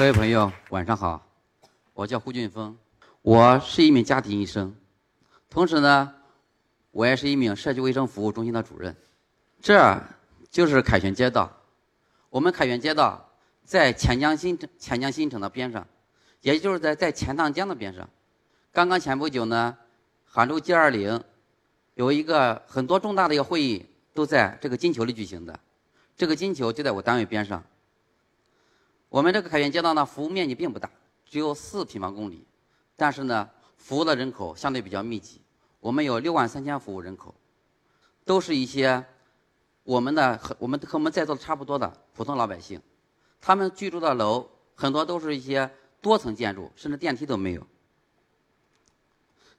各位朋友，晚上好，我叫胡俊峰，我是一名家庭医生，同时呢，我也是一名社区卫生服务中心的主任。这就是凯旋街道，我们凯旋街道在钱江新城钱江新城的边上，也就是在在钱塘江的边上。刚刚前不久呢，杭州 G20 有一个很多重大的一个会议都在这个金球里举行的，这个金球就在我单位边上。我们这个凯旋街道呢，服务面积并不大，只有四平方公里，但是呢，服务的人口相对比较密集。我们有六万三千服务人口，都是一些我们的和我们和我们在座的差不多的普通老百姓。他们居住的楼很多都是一些多层建筑，甚至电梯都没有。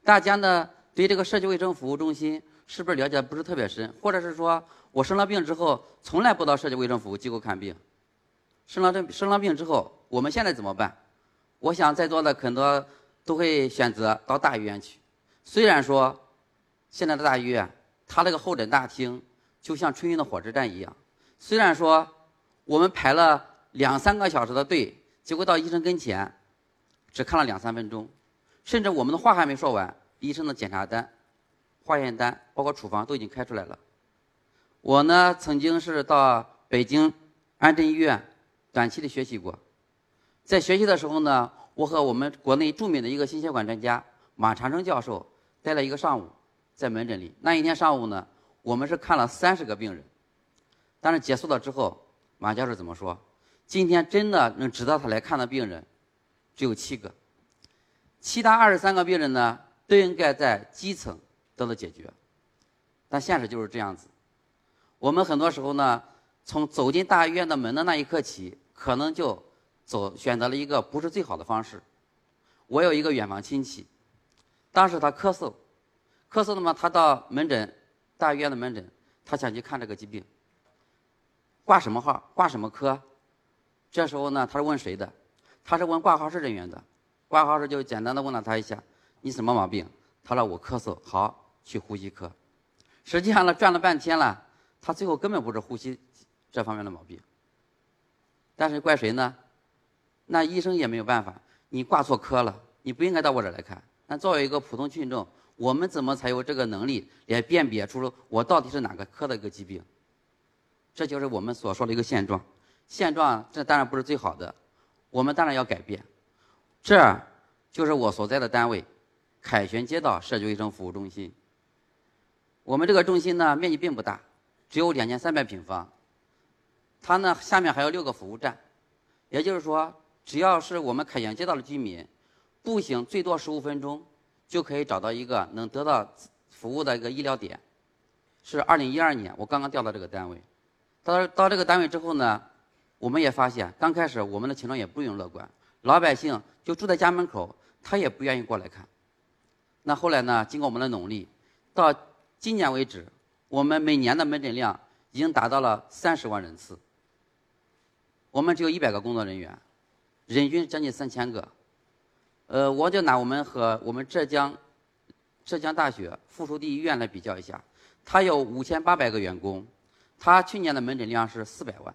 大家呢对这个社区卫生服务中心是不是了解不是特别深，或者是说我生了病之后从来不到社区卫生服务机构看病？生了这生了病之后，我们现在怎么办？我想在座的很多都会选择到大医院去。虽然说现在的大医院，它那个候诊大厅就像春运的火车站一样。虽然说我们排了两三个小时的队，结果到医生跟前只看了两三分钟，甚至我们的话还没说完，医生的检查单、化验单包括处方都已经开出来了。我呢曾经是到北京安贞医院。短期的学习过，在学习的时候呢，我和我们国内著名的一个心血管专家马长生教授待了一个上午，在门诊里。那一天上午呢，我们是看了三十个病人，但是结束了之后，马教授怎么说？今天真的能值得他来看的病人只有七个，其他二十三个病人呢，都应该在基层得到解决。但现实就是这样子，我们很多时候呢，从走进大医院的门的那一刻起。可能就走选择了一个不是最好的方式。我有一个远房亲戚，当时他咳嗽，咳嗽的嘛，他到门诊大医院的门诊，他想去看这个疾病，挂什么号，挂什么科？这时候呢，他是问谁的？他是问挂号室人员的。挂号室就简单的问了他一下：“你什么毛病？”他说：“我咳嗽。”好，去呼吸科。实际上呢，转了半天了，他最后根本不是呼吸这方面的毛病。但是怪谁呢？那医生也没有办法，你挂错科了，你不应该到我这儿来看。那作为一个普通群众，我们怎么才有这个能力来辨别出我到底是哪个科的一个疾病？这就是我们所说的一个现状。现状这当然不是最好的，我们当然要改变。这就是我所在的单位——凯旋街道社区卫生服务中心。我们这个中心呢，面积并不大，只有两千三百平方。它呢，下面还有六个服务站，也就是说，只要是我们凯旋街道的居民，步行最多十五分钟，就可以找到一个能得到服务的一个医疗点。是二零一二年，我刚刚调到这个单位。到到这个单位之后呢，我们也发现，刚开始我们的情况也不用乐观，老百姓就住在家门口，他也不愿意过来看。那后来呢，经过我们的努力，到今年为止，我们每年的门诊量已经达到了三十万人次。我们只有一百个工作人员，人均将近三千个。呃，我就拿我们和我们浙江浙江大学附属第一医院来比较一下，它有五千八百个员工，它去年的门诊量是四百万，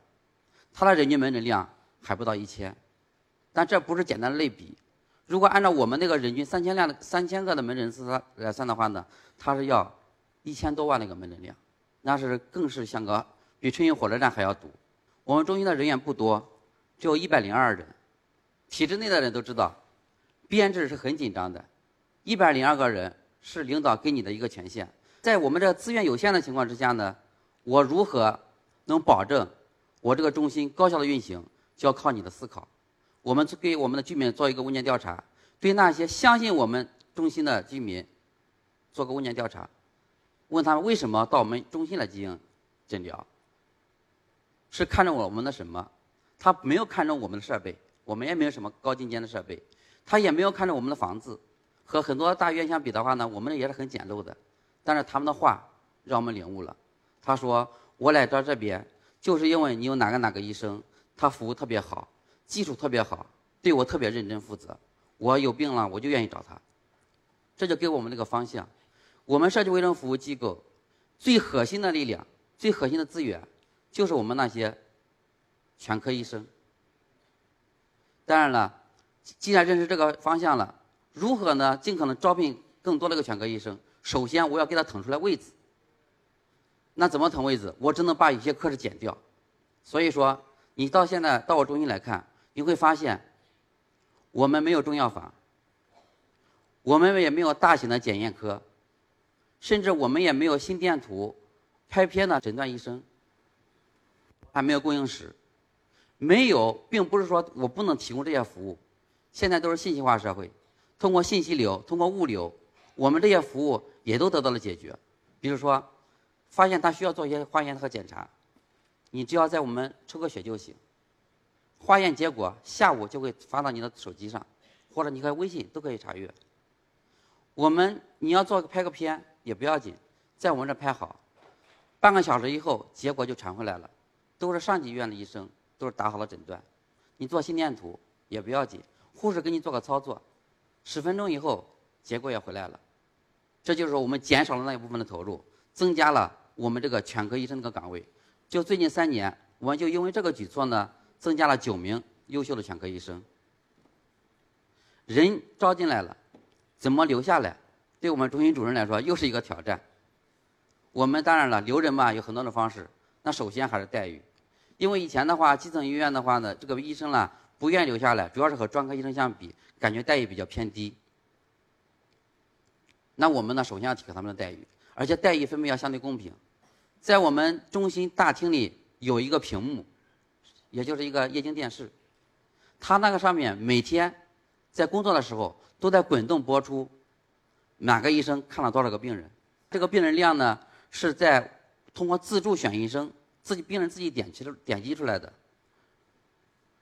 它的人均门诊量还不到一千。但这不是简单的类比，如果按照我们那个人均三千量的三千个的门诊次来算的话呢，它是要一千多万的一个门诊量，那是更是像个比春运火车站还要堵。我们中心的人员不多，只有一百零二人。体制内的人都知道，编制是很紧张的。一百零二个人是领导给你的一个权限。在我们这资源有限的情况之下呢，我如何能保证我这个中心高效的运行，就要靠你的思考。我们给我们的居民做一个问卷调查，对那些相信我们中心的居民做个问卷调查，问他们为什么到我们中心来进行诊疗。是看中我们的什么？他没有看中我们的设备，我们也没有什么高精尖的设备，他也没有看中我们的房子。和很多大院相比的话呢，我们也是很简陋的。但是他们的话让我们领悟了。他说：“我来到这边，就是因为你有哪个哪个医生，他服务特别好，技术特别好，对我特别认真负责。我有病了，我就愿意找他。”这就给我们这个方向。我们社区卫生服务机构最核心的力量，最核心的资源。就是我们那些全科医生，当然了，既然认识这个方向了，如何呢？尽可能招聘更多的个全科医生。首先，我要给他腾出来位置。那怎么腾位置？我只能把有些科室减掉。所以说，你到现在到我中心来看，你会发现，我们没有中药房，我们也没有大型的检验科，甚至我们也没有心电图、拍片的诊断医生，还没有供应室。没有，并不是说我不能提供这些服务。现在都是信息化社会，通过信息流，通过物流，我们这些服务也都得到了解决。比如说，发现他需要做一些化验和检查，你只要在我们抽个血就行。化验结果下午就会发到你的手机上，或者你可以微信都可以查阅。我们你要做个拍个片也不要紧，在我们这拍好，半个小时以后结果就传回来了，都是上级医院的医生。都是打好了诊断，你做心电图也不要紧，护士给你做个操作，十分钟以后结果也回来了。这就是我们减少了那一部分的投入，增加了我们这个全科医生这个岗位。就最近三年，我们就因为这个举措呢，增加了九名优秀的全科医生。人招进来了，怎么留下来？对我们中心主任来说又是一个挑战。我们当然了，留人嘛有很多的方式，那首先还是待遇。因为以前的话，基层医院的话呢，这个医生呢不愿意留下来，主要是和专科医生相比，感觉待遇比较偏低。那我们呢，首先要提高他们的待遇，而且待遇分配要相对公平。在我们中心大厅里有一个屏幕，也就是一个液晶电视，它那个上面每天在工作的时候都在滚动播出哪个医生看了多少个病人，这个病人量呢是在通过自助选医生。自己病人自己点击出点击出来的，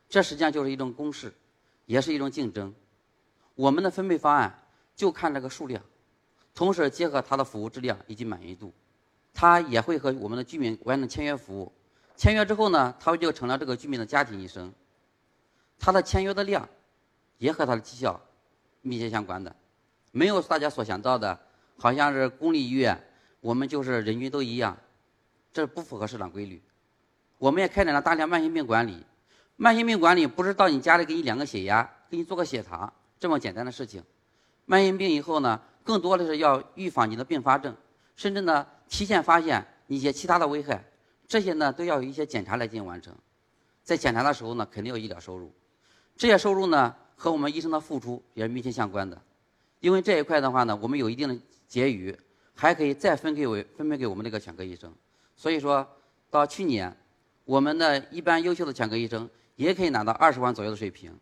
这实际上就是一种公示，也是一种竞争。我们的分配方案就看这个数量，同时结合他的服务质量以及满意度，他也会和我们的居民完成签约服务。签约之后呢，他就成了这个居民的家庭医生。他的签约的量也和他的绩效密切相关的，没有大家所想到的，好像是公立医院我们就是人均都一样。这不符合市场规律。我们也开展了大量慢性病管理。慢性病管理不是到你家里给你量个血压，给你做个血糖这么简单的事情。慢性病以后呢，更多的是要预防你的并发症，甚至呢提前发现一些其他的危害。这些呢都要有一些检查来进行完成。在检查的时候呢，肯定有医疗收入。这些收入呢和我们医生的付出也是密切相关的。因为这一块的话呢，我们有一定的结余，还可以再分给为分配给我们这个全科医生。所以说，到去年，我们的一般优秀的全科医生也可以拿到二十万左右的水平，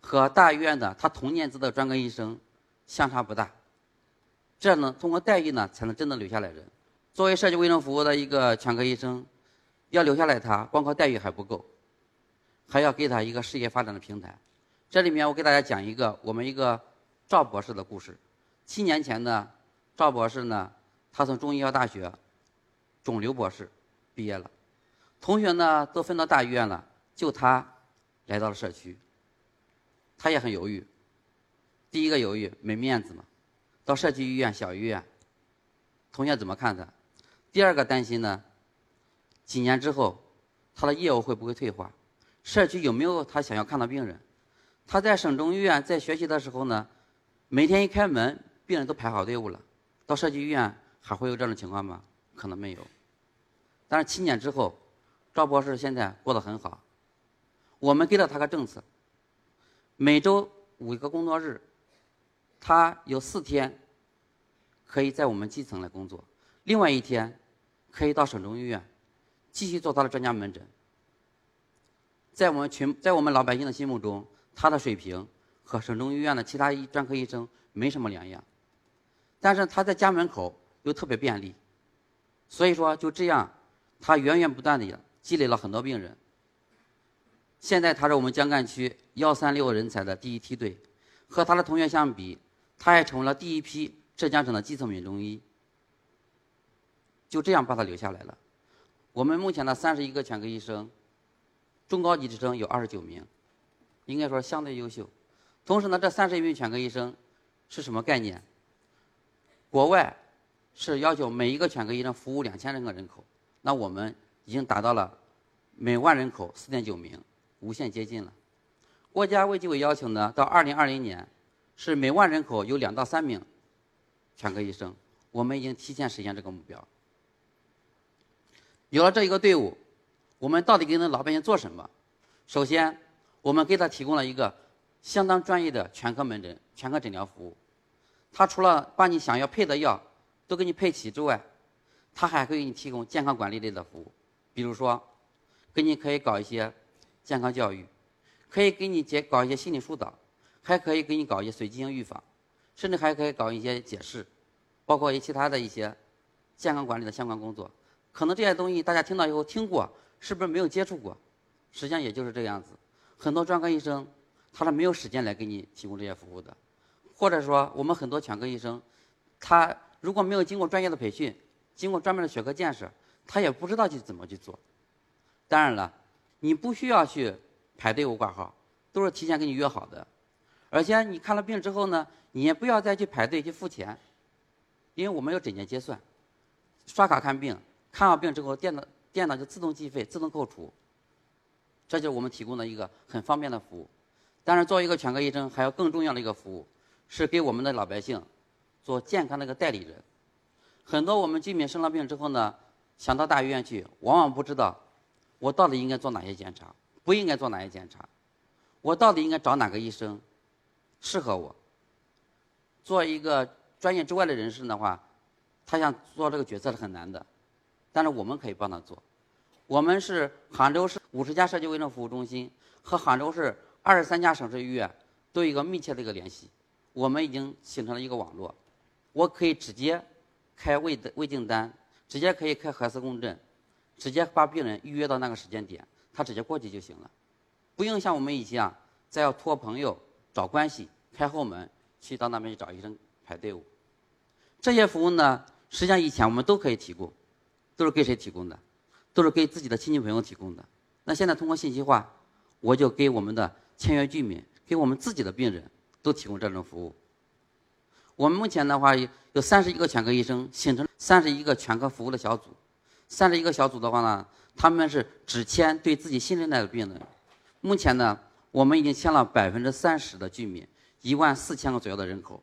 和大医院的他同年资的专科医生相差不大。这样呢，通过待遇呢，才能真的留下来人。作为社区卫生服务的一个全科医生，要留下来他，光靠待遇还不够，还要给他一个事业发展的平台。这里面我给大家讲一个我们一个赵博士的故事。七年前呢，赵博士呢，他从中医药大学。肿瘤博士毕业了，同学呢都分到大医院了，就他来到了社区。他也很犹豫。第一个犹豫没面子嘛，到社区医院小医院，同学怎么看他？第二个担心呢，几年之后他的业务会不会退化？社区有没有他想要看的病人？他在省中医院在学习的时候呢，每天一开门，病人都排好队伍了。到社区医院还会有这种情况吗？可能没有。但是七年之后，赵博士现在过得很好。我们给了他个政策：每周五个工作日，他有四天可以在我们基层来工作，另外一天可以到省中医院继续做他的专家门诊。在我们群，在我们老百姓的心目中，他的水平和省中医院的其他医专科医生没什么两样。但是他在家门口又特别便利，所以说就这样。他源源不断的积累了很多病人。现在他是我们江干区幺三六人才的第一梯队，和他的同学相比，他还成为了第一批浙江省的基层民中医。就这样把他留下来了。我们目前的三十一个全科医生，中高级职称有二十九名，应该说相对优秀。同时呢，这三十一名全科医生是什么概念？国外是要求每一个全科医生服务两千人个人口。那我们已经达到了每万人口四点九名，无限接近了。国家卫计委要求呢，到二零二零年，是每万人口有两到三名全科医生。我们已经提前实现这个目标。有了这一个队伍，我们到底给那老百姓做什么？首先，我们给他提供了一个相当专业的全科门诊、全科诊疗服务。他除了把你想要配的药都给你配齐之外，他还会给你提供健康管理类的服务，比如说，给你可以搞一些健康教育，可以给你解搞一些心理疏导，还可以给你搞一些随机性预防，甚至还可以搞一些解释，包括一其他的一些健康管理的相关工作。可能这些东西大家听到以后听过，是不是没有接触过？实际上也就是这样子。很多专科医生他是没有时间来给你提供这些服务的，或者说我们很多全科医生，他如果没有经过专业的培训，经过专门的学科建设，他也不知道去怎么去做。当然了，你不需要去排队伍挂号，都是提前给你约好的。而且你看了病之后呢，你也不要再去排队去付钱，因为我们有诊间结算，刷卡看病。看好病之后，电脑电脑就自动计费、自动扣除，这就是我们提供的一个很方便的服务。但是，作为一个全科医生，还有更重要的一个服务，是给我们的老百姓做健康的一个代理人。很多我们居民生了病之后呢，想到大医院去，往往不知道我到底应该做哪些检查，不应该做哪些检查，我到底应该找哪个医生适合我。做一个专业之外的人士的话，他想做这个决策是很难的。但是我们可以帮他做，我们是杭州市五十家社区卫生服务中心和杭州市二十三家省市医院都有一个密切的一个联系，我们已经形成了一个网络，我可以直接开胃的胃镜单，直接可以开核磁共振，直接把病人预约到那个时间点，他直接过去就行了，不用像我们以前啊，再要托朋友找关系开后门去到那边去找医生排队伍，这些服务呢，实际上以前我们都可以提供。都是给谁提供的？都是给自己的亲戚朋友提供的。那现在通过信息化，我就给我们的签约居民，给我们自己的病人都提供这种服务。我们目前的话有三十一个全科医生，形成三十一个全科服务的小组。三十一个小组的话呢，他们是只签对自己信任的病人。目前呢，我们已经签了百分之三十的居民，一万四千个左右的人口。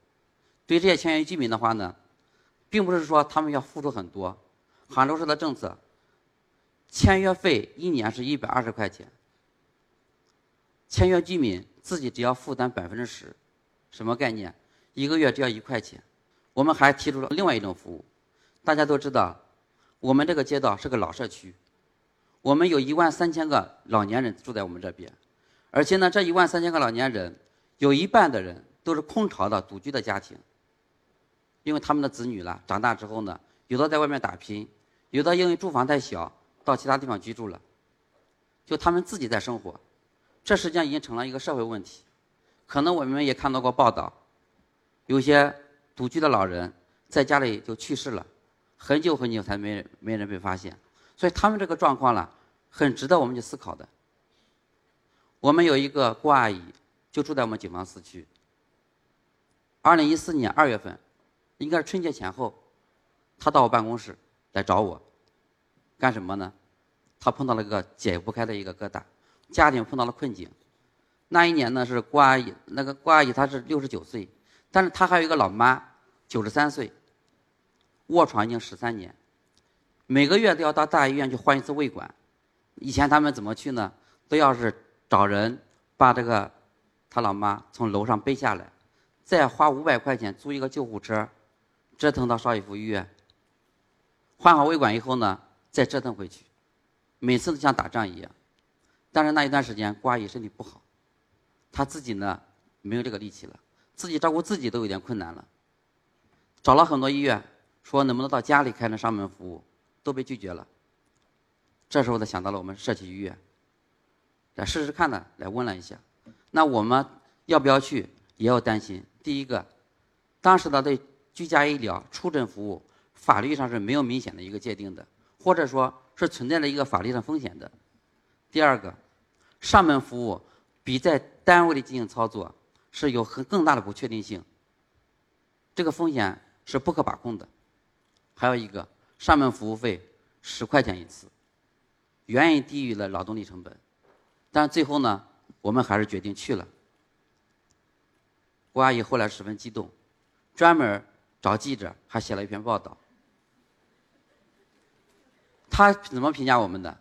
对这些签约居民的话呢，并不是说他们要付出很多。杭州市的政策，签约费一年是一百二十块钱，签约居民自己只要负担百分之十，什么概念？一个月只要一块钱。我们还提出了另外一种服务，大家都知道，我们这个街道是个老社区，我们有一万三千个老年人住在我们这边，而且呢，这一万三千个老年人，有一半的人都是空巢的独居的家庭，因为他们的子女了长大之后呢，有的在外面打拼。有的因为住房太小，到其他地方居住了，就他们自己在生活，这实际上已经成了一个社会问题。可能我们也看到过报道，有些独居的老人在家里就去世了，很久很久才没没人被发现，所以他们这个状况呢，很值得我们去思考的。我们有一个郭阿姨，就住在我们警方四区。二零一四年二月份，应该是春节前后，她到我办公室来找我。干什么呢？她碰到了一个解不开的一个疙瘩，家庭碰到了困境。那一年呢是郭阿姨，那个郭阿姨她是六十九岁，但是他还有一个老妈，九十三岁，卧床已经十三年，每个月都要到大医院去换一次胃管。以前他们怎么去呢？都要是找人把这个他老妈从楼上背下来，再花五百块钱租一个救护车，折腾到邵逸夫医院，换好胃管以后呢？再折腾回去，每次都像打仗一样。但是那一段时间，郭阿姨身体不好，她自己呢没有这个力气了，自己照顾自己都有点困难了。找了很多医院，说能不能到家里开那上门服务，都被拒绝了。这时候他想到了我们社区医院，来试试看呢，来问了一下。那我们要不要去？也要担心。第一个，当时的对居家医疗出诊服务，法律上是没有明显的一个界定的。或者说是存在着一个法律上风险的。第二个，上门服务比在单位里进行操作是有很更大的不确定性，这个风险是不可把控的。还有一个，上门服务费十块钱一次，远远低于了劳动力成本。但最后呢，我们还是决定去了。郭阿姨后来十分激动，专门找记者还写了一篇报道。他怎么评价我们的？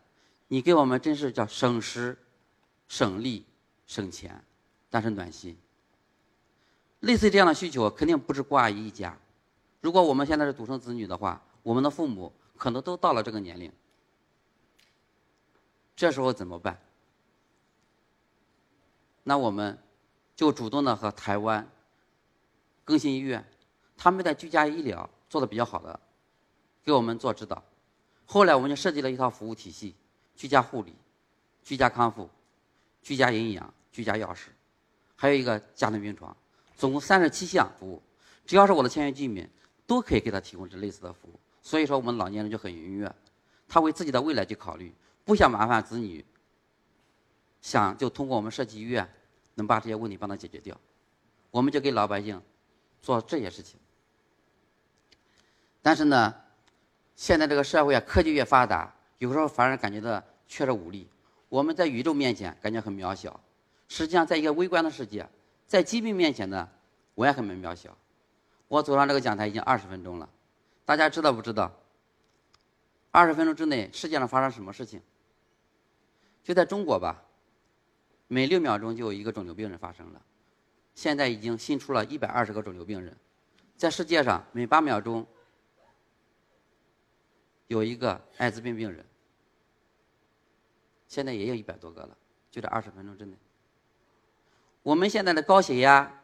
你给我们真是叫省时、省力、省钱，但是暖心。类似这样的需求，肯定不止郭阿姨一家。如果我们现在是独生子女的话，我们的父母可能都到了这个年龄，这时候怎么办？那我们就主动的和台湾更新医院，他们在居家医疗做的比较好的，给我们做指导。后来我们就设计了一套服务体系：居家护理、居家康复、居家营养、居家钥匙，还有一个家庭病床，总共三十七项服务。只要是我的签约居民。都可以给他提供这类似的服务，所以说我们老年人就很愉悦，他为自己的未来去考虑，不想麻烦子女，想就通过我们设计医院，能把这些问题帮他解决掉，我们就给老百姓做这些事情。但是呢，现在这个社会啊，科技越发达，有时候反而感觉到缺少武力。我们在宇宙面前感觉很渺小，实际上在一个微观的世界，在疾病面前呢，我也很渺小。我走上这个讲台已经二十分钟了，大家知道不知道？二十分钟之内，世界上发生什么事情？就在中国吧，每六秒钟就有一个肿瘤病人发生了，现在已经新出了一百二十个肿瘤病人，在世界上每八秒钟有一个艾滋病病人，现在也有一百多个了，就在二十分钟之内。我们现在的高血压，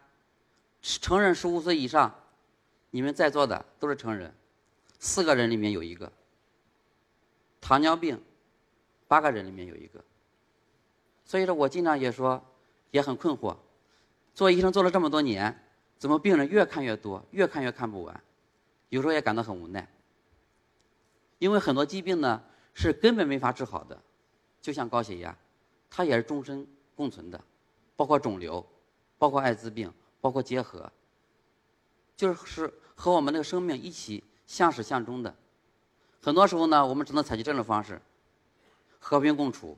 成人十五岁以上。你们在座的都是成人，四个人里面有一个糖尿病，八个人里面有一个。所以说我经常也说，也很困惑，做医生做了这么多年，怎么病人越看越多，越看越看不完？有时候也感到很无奈，因为很多疾病呢是根本没法治好的，就像高血压，它也是终身共存的，包括肿瘤，包括艾滋病，包括结核。就是和我们那个生命一起相始相终的，很多时候呢，我们只能采取这种方式，和平共处。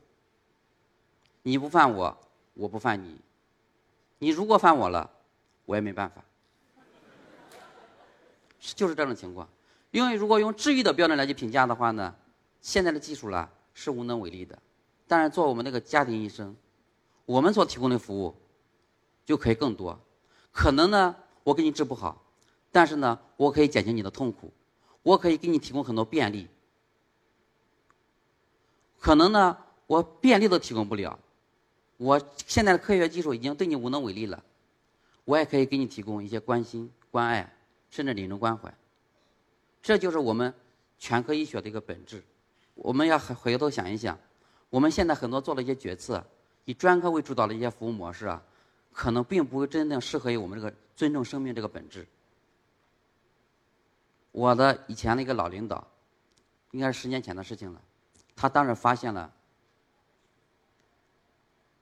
你不犯我，我不犯你。你如果犯我了，我也没办法。就是这种情况。因为如果用治愈的标准来去评价的话呢，现在的技术啦是无能为力的。但是做我们那个家庭医生，我们所提供的服务就可以更多。可能呢，我给你治不好。但是呢，我可以减轻你的痛苦，我可以给你提供很多便利。可能呢，我便利都提供不了，我现在的科学技术已经对你无能为力了。我也可以给你提供一些关心、关爱，甚至临终关怀。这就是我们全科医学的一个本质。我们要回头想一想，我们现在很多做的一些决策，以专科为主导的一些服务模式啊，可能并不会真正适合于我们这个尊重生命这个本质。我的以前的一个老领导，应该是十年前的事情了。他当时发现了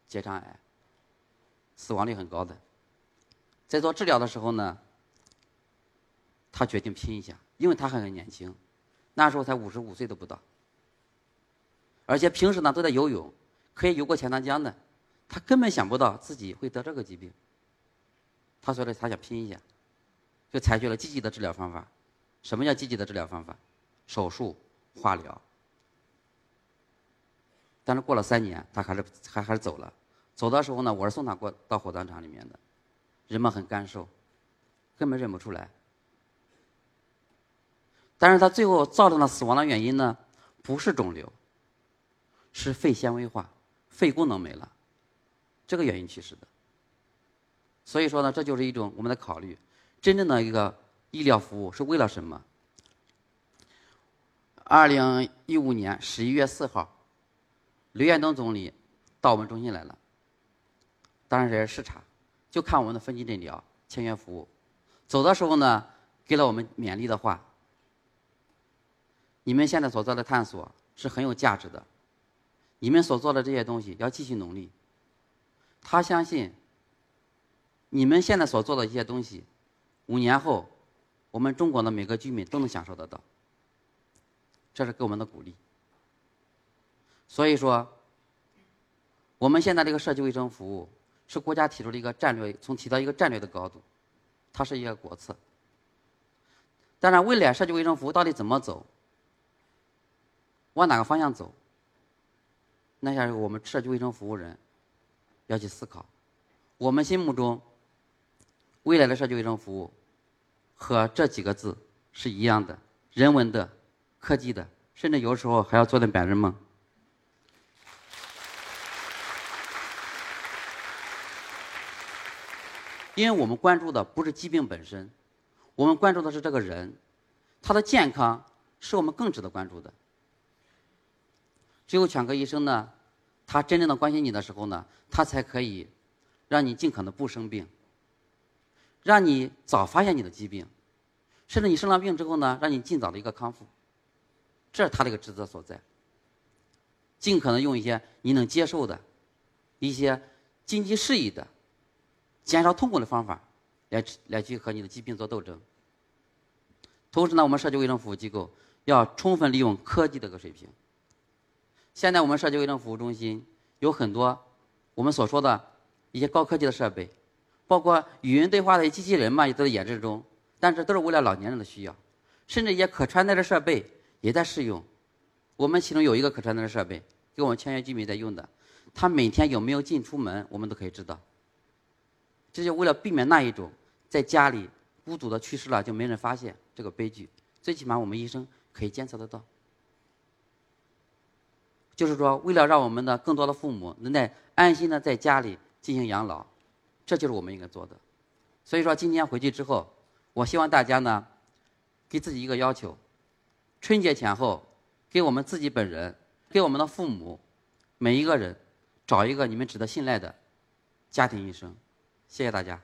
结肠癌，死亡率很高的。在做治疗的时候呢，他决定拼一下，因为他还很年轻，那时候才五十五岁都不到，而且平时呢都在游泳，可以游过钱塘江的。他根本想不到自己会得这个疾病。他说的他想拼一下，就采取了积极的治疗方法。什么叫积极的治疗方法？手术、化疗。但是过了三年，他还是还还是走了。走的时候呢，我是送他过到火葬场里面的，人们很干瘦，根本认不出来。但是他最后造成了死亡的原因呢，不是肿瘤，是肺纤维化，肺功能没了，这个原因其实的。所以说呢，这就是一种我们的考虑，真正的一个。医疗服务是为了什么？二零一五年十一月四号，刘延东总理到我们中心来了，当时也是视察，就看我们的分级诊疗、签约服务。走的时候呢，给了我们勉励的话：你们现在所做的探索是很有价值的，你们所做的这些东西要继续努力。他相信，你们现在所做的一些东西，五年后。我们中国的每个居民都能享受得到，这是给我们的鼓励。所以说，我们现在这个社区卫生服务是国家提出的一个战略，从提到一个战略的高度，它是一个国策。当然，未来社区卫生服务到底怎么走，往哪个方向走，那下我们社区卫生服务人要去思考。我们心目中未来的社区卫生服务和这几个字是一样的：人文的、科技的，甚至有时候还要做点白日梦。因为我们关注的不是疾病本身，我们关注的是这个人，他的健康是我们更值得关注的。只有全科医生呢，他真正的关心你的时候呢，他才可以让你尽可能不生病，让你早发现你的疾病，甚至你生了病之后呢，让你尽早的一个康复。这是他的一个职责所在。尽可能用一些你能接受的、一些经济适宜的。减少痛苦的方法，来来去和你的疾病做斗争。同时呢，我们社区卫生服务机构要充分利用科技这个水平。现在我们社区卫生服务中心有很多我们所说的一些高科技的设备，包括语音对话的机器人嘛，也都在研制中。但是都是为了老年人的需要，甚至一些可穿戴的设备也在试用。我们其中有一个可穿戴的设备，给我们签约居民在用的，他每天有没有进出门，我们都可以知道。这就为了避免那一种在家里孤独的去世了就没人发现这个悲剧，最起码我们医生可以监测得到。就是说，为了让我们的更多的父母能在安心的在家里进行养老，这就是我们应该做的。所以说，今天回去之后，我希望大家呢，给自己一个要求：春节前后，给我们自己本人，给我们的父母，每一个人，找一个你们值得信赖的家庭医生。谢谢大家。